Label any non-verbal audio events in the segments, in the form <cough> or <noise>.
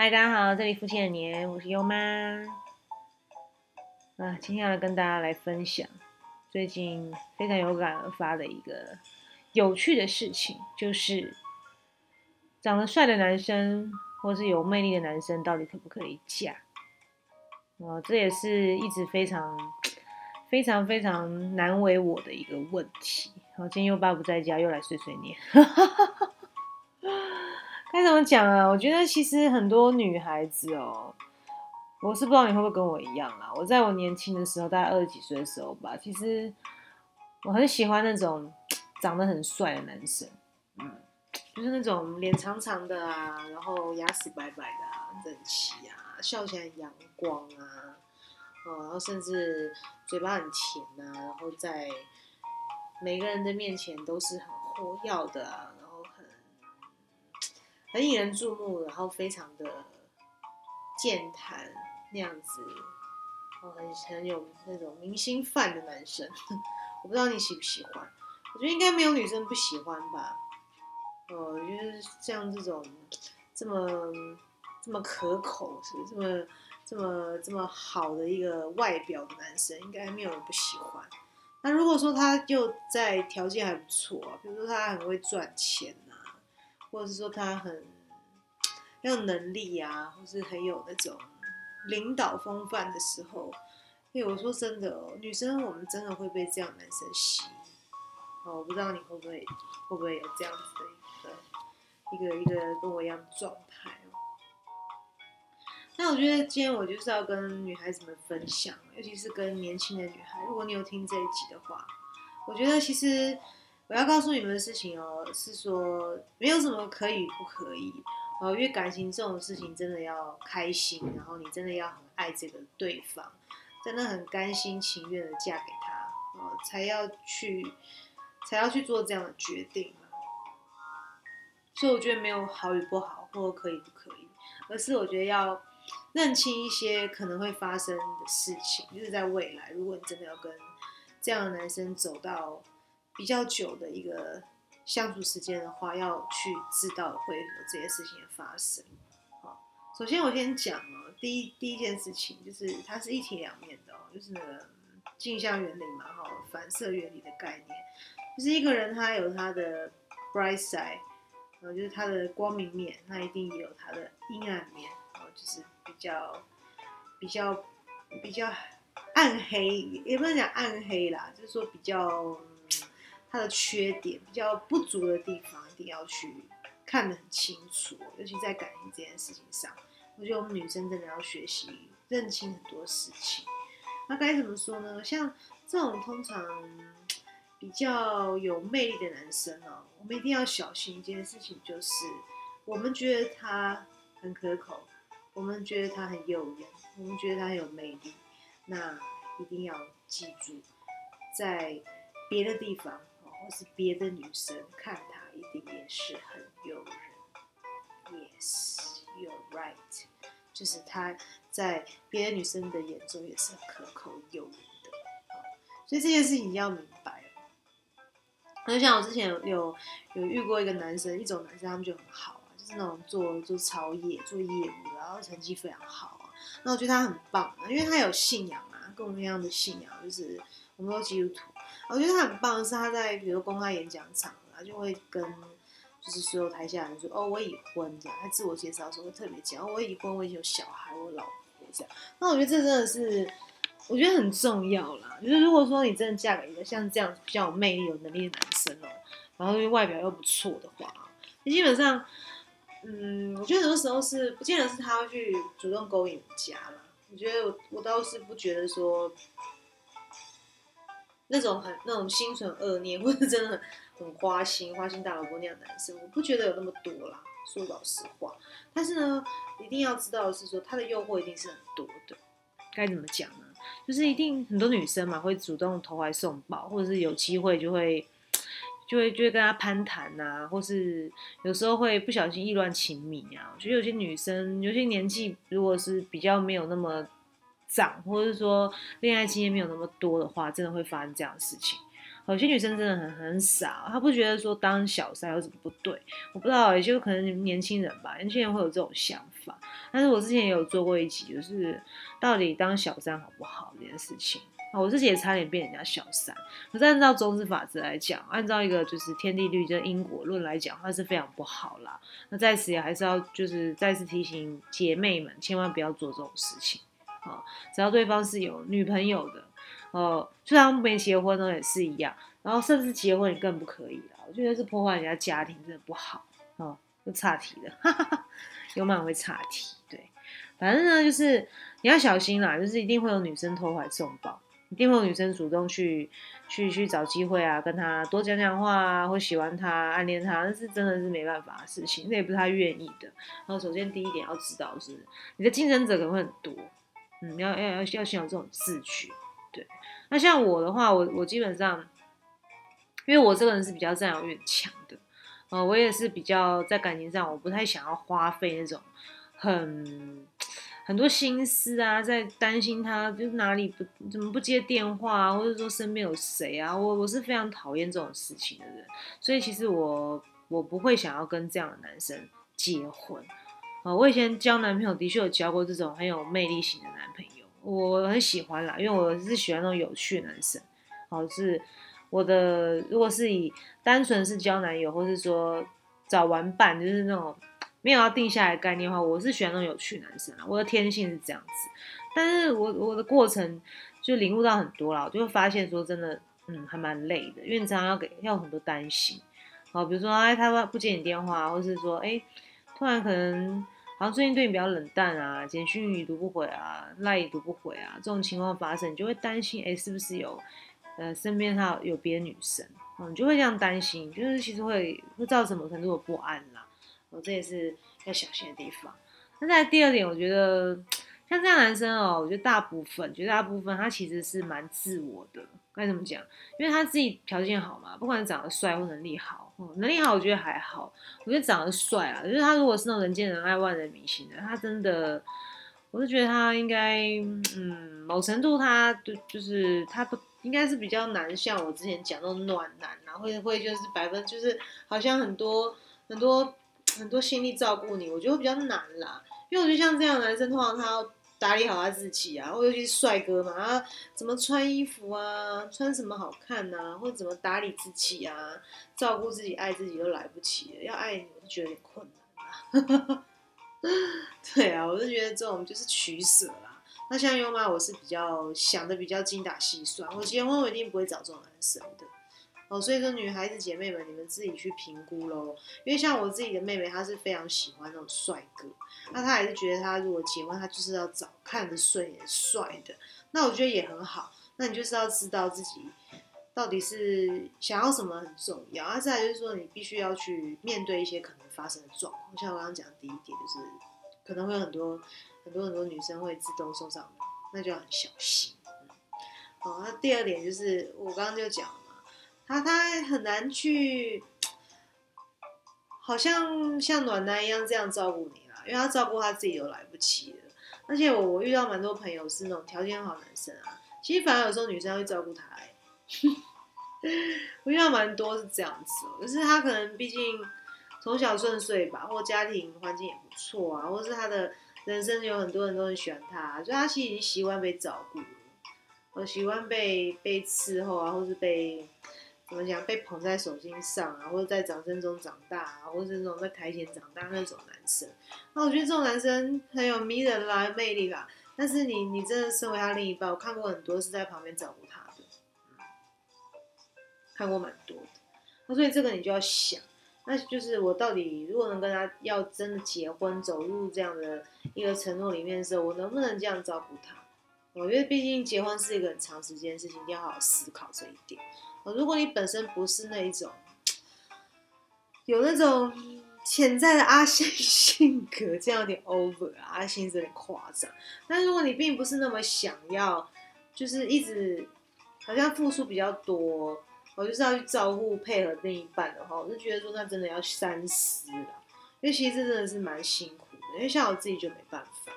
嗨，大家好，这里夫妻的年，我是优妈。啊，今天要来跟大家来分享最近非常有感而发的一个有趣的事情，就是长得帅的男生或是有魅力的男生，到底可不可以嫁？哦，这也是一直非常非常非常难为我的一个问题。然后今天又爸不在家，又来碎碎念。<laughs> 该怎么讲啊？我觉得其实很多女孩子哦，我是不知道你会不会跟我一样啦。我在我年轻的时候，大概二十几岁的时候吧，其实我很喜欢那种长得很帅的男生，嗯，就是那种脸长长的啊，然后牙齿白白的啊，整齐啊，笑起来阳光啊，哦，然后甚至嘴巴很甜啊，然后在每个人的面前都是很活跃的啊。很引人注目，然后非常的健谈那样子，哦，很很有那种明星范的男生，<laughs> 我不知道你喜不喜欢，我觉得应该没有女生不喜欢吧，哦，就是像这种这么这么可口，是这么这么这么好的一个外表的男生，应该没有人不喜欢。那如果说他就在条件还不错，比如说他很会赚钱。或者是说他很很有能力啊，或是很有那种领导风范的时候，哎我说真的哦，女生我们真的会被这样男生吸引哦。我不知道你会不会会不会有这样子的一个一个一个跟我一样的状态哦。那我觉得今天我就是要跟女孩子们分享，尤其是跟年轻的女孩，如果你有听这一集的话，我觉得其实。我要告诉你们的事情哦，是说没有什么可以不可以哦，因为感情这种事情真的要开心，然后你真的要很爱这个对方，真的很甘心情愿的嫁给他哦，才要去才要去做这样的决定所以我觉得没有好与不好，或可以不可以，而是我觉得要认清一些可能会发生的事情，就是在未来，如果你真的要跟这样的男生走到。比较久的一个相处时间的话，要去知道会有这些事情的发生。好，首先我先讲哦，第一第一件事情就是它是一体两面的哦，就是镜像原理嘛，哈，反射原理的概念，就是一个人他有他的 bright side，然后就是他的光明面，那一定也有他的阴暗面，然后就是比较比较比较暗黑，也不能讲暗黑啦，就是说比较。他的缺点比较不足的地方，一定要去看得很清楚，尤其在感情这件事情上，我觉得我们女生真的要学习认清很多事情。那该怎么说呢？像这种通常比较有魅力的男生哦，我们一定要小心一件事情，就是我们觉得他很可口，我们觉得他很诱人，我们觉得他很有魅力，那一定要记住，在别的地方。是别的女生看他一定也是很诱人，Yes, you're right，就是他在别的女生的眼中也是很可口诱人的，所以这件事情要明白。就像我之前有有有遇过一个男生，一种男生他们就很好啊，就是那种做做超业做业务，然后成绩非常好啊，那我觉得他很棒啊，因为他有信仰啊，跟我们一样的信仰，就是我们都基督徒。我觉得他很棒的是，他在比如公开演讲场，他就会跟就是所有台下人说：“哦，我已婚。”这样，他自我介绍的时候会特别讲：“我已婚，我已经有小孩，我老婆。”这样。那我觉得这真的是，我觉得很重要啦。就是如果说你真的嫁给一个像这样比较有魅力、有能力的男生哦，然后外表又不错的话，你基本上，嗯，我觉得很多时候是不见得是他会去主动勾引家啦。我觉得我我倒是不觉得说。那种很那种心存恶念，或者真的很花心、花心大老婆那样男生，我不觉得有那么多啦。说老实话，但是呢，一定要知道的是说，他的诱惑一定是很多的。该怎么讲呢？就是一定很多女生嘛，会主动投怀送抱，或者是有机会就会就会就会跟他攀谈呐，或是有时候会不小心意乱情迷啊。我觉得有些女生，有些年纪如果是比较没有那么。长，或者是说恋爱经验没有那么多的话，真的会发生这样的事情。有些女生真的很很傻，她不觉得说当小三有什么不对。我不知道，也就可能你们年轻人吧，年轻人会有这种想法。但是我之前也有做过一集，就是到底当小三好不好这件事情。啊我自己也差点变人家小三。可是按照中子法则来讲，按照一个就是天地律，就是因果论来讲，它是非常不好啦。那在此也还是要就是再次提醒姐妹们，千万不要做这种事情。啊，只要对方是有女朋友的。哦，虽然没结婚呢，也是一样。然后甚至结婚也更不可以了。我觉得是破坏人家家庭，真的不好。哦，又岔题了，有蛮会岔题。对，反正呢，就是你要小心啦，就是一定会有女生投怀送抱，一定会有女生主动去去去找机会啊，跟他多讲讲话啊，或喜欢他、暗恋他，那是真的是没办法的事情，那也不是他愿意的。然后首先第一点要知道是，你的竞争者可能会很多，嗯，要要要要先有这种自觉。对，那像我的话，我我基本上，因为我这个人是比较占有欲强的，呃，我也是比较在感情上，我不太想要花费那种很很多心思啊，在担心他就是哪里不怎么不接电话啊，或者说身边有谁啊，我我是非常讨厌这种事情的人，所以其实我我不会想要跟这样的男生结婚，啊，我以前交男朋友的确有交过这种很有魅力型的男朋友。我很喜欢啦，因为我是喜欢那种有趣的男生。好，是我的，如果是以单纯是交男友，或是说找玩伴，就是那种没有要定下来概念的话，我是喜欢那种有趣男生啊。我的天性是这样子，但是我我的过程就领悟到很多了，我就会发现说真的，嗯，还蛮累的，因为常常要给要很多担心。好，比如说哎，他不接你电话，或是说哎，突然可能。好像最近对你比较冷淡啊，简讯已读不回啊，赖也读不回啊，这种情况发生，你就会担心，哎，是不是有，呃，身边他有别的女生，嗯，你就会这样担心，就是其实会会造成某程度的不安啦，我，这也是要小心的地方。那在第二点，我觉得像这样男生哦，我觉得大部分，绝大部分他其实是蛮自我的。该怎么讲？因为他自己条件好嘛，不管长得帅或能力好，能力好我觉得还好。我觉得长得帅啊，就是他如果是那种人见人爱、万人迷型的，他真的，我是觉得他应该，嗯，某程度他就就是他不应该是比较难，像我之前讲那种暖男啊，会会就是百分就是好像很多很多很多心力照顾你，我觉得比较难啦。因为我觉得像这样男生，通常他。打理好他自己啊，或尤其是帅哥嘛，啊，怎么穿衣服啊，穿什么好看呐，或者怎么打理自己啊，照顾自己、爱自己都来不及了，要爱你，我就觉得有点困难啦。<laughs> 对啊，我就觉得这种就是取舍啦。那像优妈，我是比较想的比较精打细算，我结婚我一定不会找这种男生的。哦，所以说女孩子姐妹们，你们自己去评估喽。因为像我自己的妹妹，她是非常喜欢那种帅哥，那她还是觉得她如果结婚，她就是要找看着顺眼、帅的。那我觉得也很好。那你就是要知道自己到底是想要什么很重要。啊，再来就是说，你必须要去面对一些可能发生的状况。像我刚刚讲的第一点，就是可能会有很多很多很多女生会自动送上门，那就要很小心。好，那第二点就是我刚刚就讲。他他很难去，好像像暖男一样这样照顾你啦，因为他照顾他自己都来不及了。而且我我遇到蛮多朋友是那种条件好男生啊，其实反而有时候女生会照顾他。<laughs> 我遇到蛮多是这样子，就是他可能毕竟从小顺遂吧，或家庭环境也不错啊，或是他的人生有很多人都很喜欢他，所以他其实已经习惯被照顾了，我喜欢被被伺候啊，或是被。怎么讲？被捧在手心上啊，或者在掌声中长大啊，或者是那种在台前长大那种男生，那我觉得这种男生很有迷人啦、魅力啦。但是你，你真的身为他另一半，我看过很多是在旁边照顾他的，看过蛮多的。那所以这个你就要想，那就是我到底如果能跟他要真的结婚，走入这样的一个承诺里面的时候，我能不能这样照顾他？我觉得毕竟结婚是一个很长时间的事情，一定要好好思考这一点。如果你本身不是那一种有那种潜在的阿星 <laughs> 性格，这样有点 over，阿星有点夸张。但如果你并不是那么想要，就是一直好像付出比较多，我就是要去照顾配合另一半的话，我就觉得说那真的要三思了，因为其实这真的是蛮辛苦的。因为像我自己就没办法，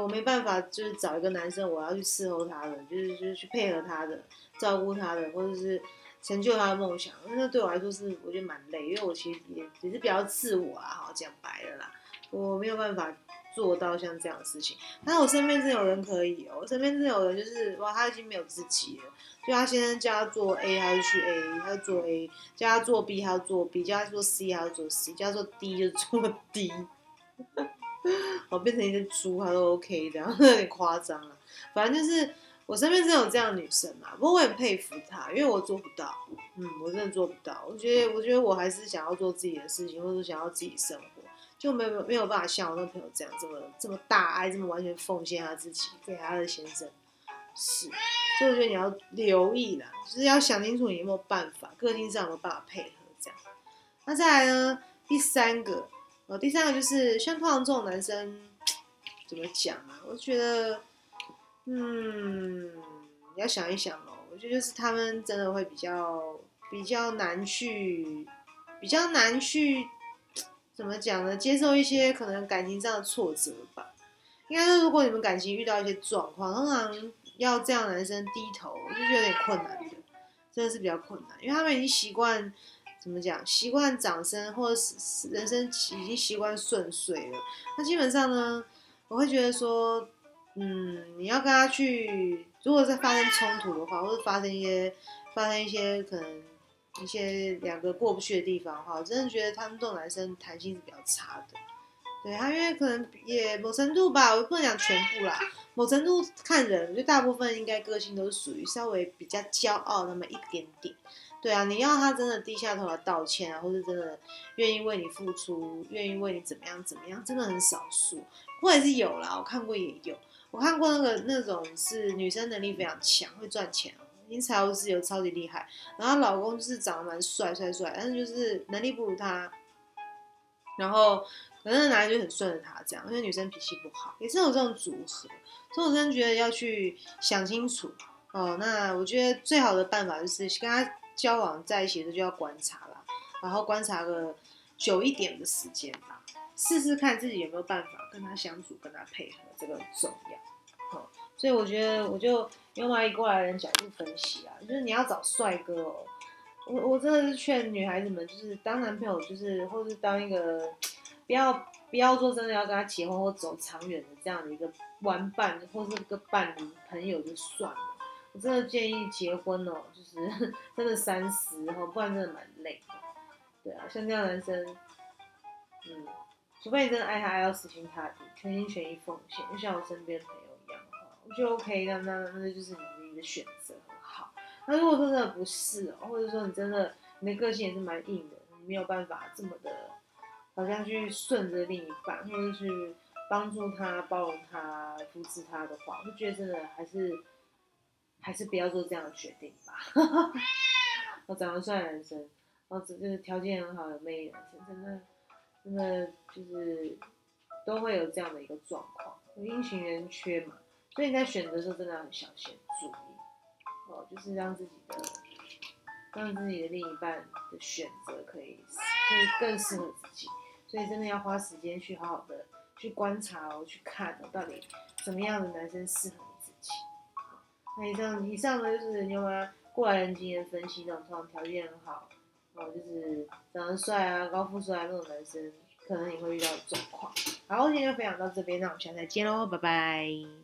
我没办法就是找一个男生，我要去伺候他的，就是就是去配合他的。照顾他的，或者是成就他的梦想，那对我来说是我觉得蛮累，因为我其实也也是比较自我啊，好讲白了啦，我没有办法做到像这样的事情。但我身边真有人可以哦，我身边真有人就是哇，他已经没有自己了，就他先生叫他做 A，他就去 A，他就做 A；叫他做 B，他就做 B；叫他做 C，他就做 C；叫他做 D 就做 D。我变成一只猪，他都 OK 的，<laughs> 有点夸张了。反正就是我身边真有这样的女生嘛，不过我很佩服她，因为我做不到。嗯，我真的做不到。我觉得，我觉得我还是想要做自己的事情，或者想要自己生活，就没有没有办法像我那朋友这样这么这么大爱，这么完全奉献他自己给他的先生。是，所以我觉得你要留意啦，就是要想清楚你有没有办法，个性上有没有办法配合这样。那再来呢，第三个。哦，第三个就是像通常这种男生怎么讲啊？我觉得，嗯，你要想一想哦。我觉得就是他们真的会比较比较难去，比较难去怎么讲呢？接受一些可能感情上的挫折吧。应该说，如果你们感情遇到一些状况，通常要这样男生低头，我就觉得有点困难的，真的是比较困难，因为他们已经习惯。怎么讲？习惯掌声，或者是人生已经习惯顺遂了。那基本上呢，我会觉得说，嗯，你要跟他去，如果在发生冲突的话，或者发生一些发生一些可能一些两个过不去的地方的话，我真的觉得他们这种男生弹性是比较差的。对他，因为可能也某程度吧，我不能讲全部啦，某程度看人，我觉得大部分应该个性都是属于稍微比较骄傲那么一点点。对啊，你要他真的低下头来道歉啊，或者真的愿意为你付出，愿意为你怎么样怎么样，真的很少数，或者是有啦，我看过也有，我看过那个那种是女生能力非常强，会赚钱哦，因财务自由超级厉害，然后老公就是长得蛮帅帅帅，但是就是能力不如她，然后可能男人就很顺着她这样，因为女生脾气不好，也是有这种组合，所以我真的觉得要去想清楚哦。那我觉得最好的办法就是跟他。交往在一起的时候就要观察啦，然后观察个久一点的时间吧，试试看自己有没有办法跟他相处，跟他配合，这个很重要。好，所以我觉得我就用蚂蚁过来人角度分析啊，就是你要找帅哥哦，我我真的是劝女孩子们，就是当男朋友，就是或是当一个 <tsk> 不要不要说真的要跟他结婚或走长远的这样的一个玩伴，或是个伴侣朋友就算了。我真的建议结婚哦，就是 <laughs> 真的三思哈，不然真的蛮累的。对啊，像这样男生，嗯，除非你真的爱他爱到死心塌地，全心全意奉献，就像我身边朋友一样的话，我觉得 OK，那那那就是你的选择好。那如果说真的不是哦，或者说你真的你的个性也是蛮硬的，你没有办法这么的，好像去顺着另一半，或者去帮助他、包容他、扶持他的话，我觉得真的还是。还是不要做这样的决定吧。我长得帅的男生，然后就是条件很好的魅力男生，真的真的就是都会有这样的一个状况，阴晴圆缺嘛。所以你在选择的时候真的很小心注意哦，就是让自己的让自己的另一半的选择可以可以更适合自己。所以真的要花时间去好好的去观察哦，去看哦，到底什么样的男生适合自己。那以上以上呢，就是牛妈过来人经验分析那种通常条件很好，然后，就是长得帅啊、高富帅那种男生，可能也会遇到的状况。好，今天就分享到这边，那我们下次再见喽，拜拜。